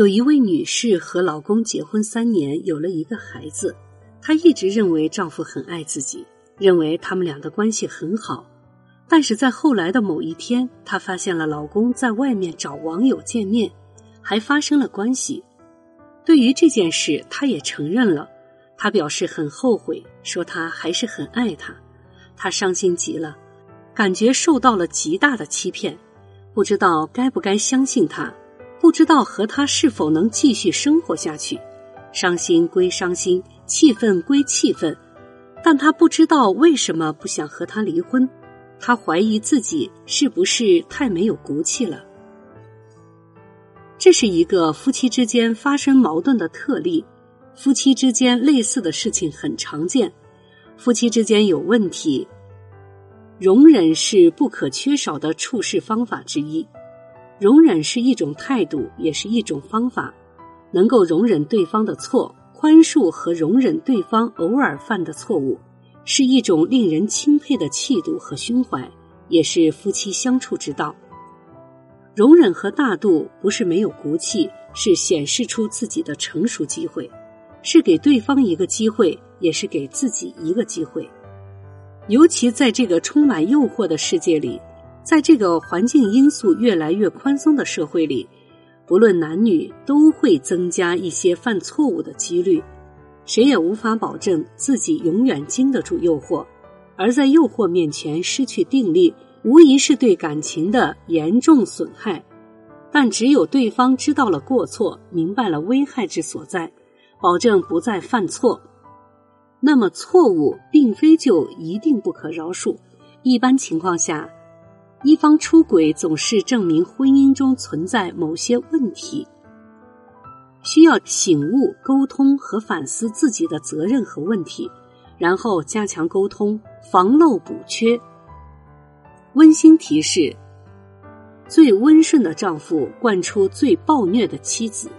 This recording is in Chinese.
有一位女士和老公结婚三年，有了一个孩子。她一直认为丈夫很爱自己，认为他们俩的关系很好。但是在后来的某一天，她发现了老公在外面找网友见面，还发生了关系。对于这件事，她也承认了。她表示很后悔，说她还是很爱他。她伤心极了，感觉受到了极大的欺骗，不知道该不该相信他，不知道和他是否能继续生活下去。伤心归伤心。气愤归气愤，但他不知道为什么不想和他离婚。他怀疑自己是不是太没有骨气了。这是一个夫妻之间发生矛盾的特例。夫妻之间类似的事情很常见。夫妻之间有问题，容忍是不可缺少的处事方法之一。容忍是一种态度，也是一种方法，能够容忍对方的错。宽恕和容忍对方偶尔犯的错误，是一种令人钦佩的气度和胸怀，也是夫妻相处之道。容忍和大度不是没有骨气，是显示出自己的成熟机会，是给对方一个机会，也是给自己一个机会。尤其在这个充满诱惑的世界里，在这个环境因素越来越宽松的社会里。不论男女，都会增加一些犯错误的几率，谁也无法保证自己永远经得住诱惑，而在诱惑面前失去定力，无疑是对感情的严重损害。但只有对方知道了过错，明白了危害之所在，保证不再犯错，那么错误并非就一定不可饶恕。一般情况下。一方出轨总是证明婚姻中存在某些问题，需要醒悟、沟通和反思自己的责任和问题，然后加强沟通，防漏补缺。温馨提示：最温顺的丈夫惯出最暴虐的妻子。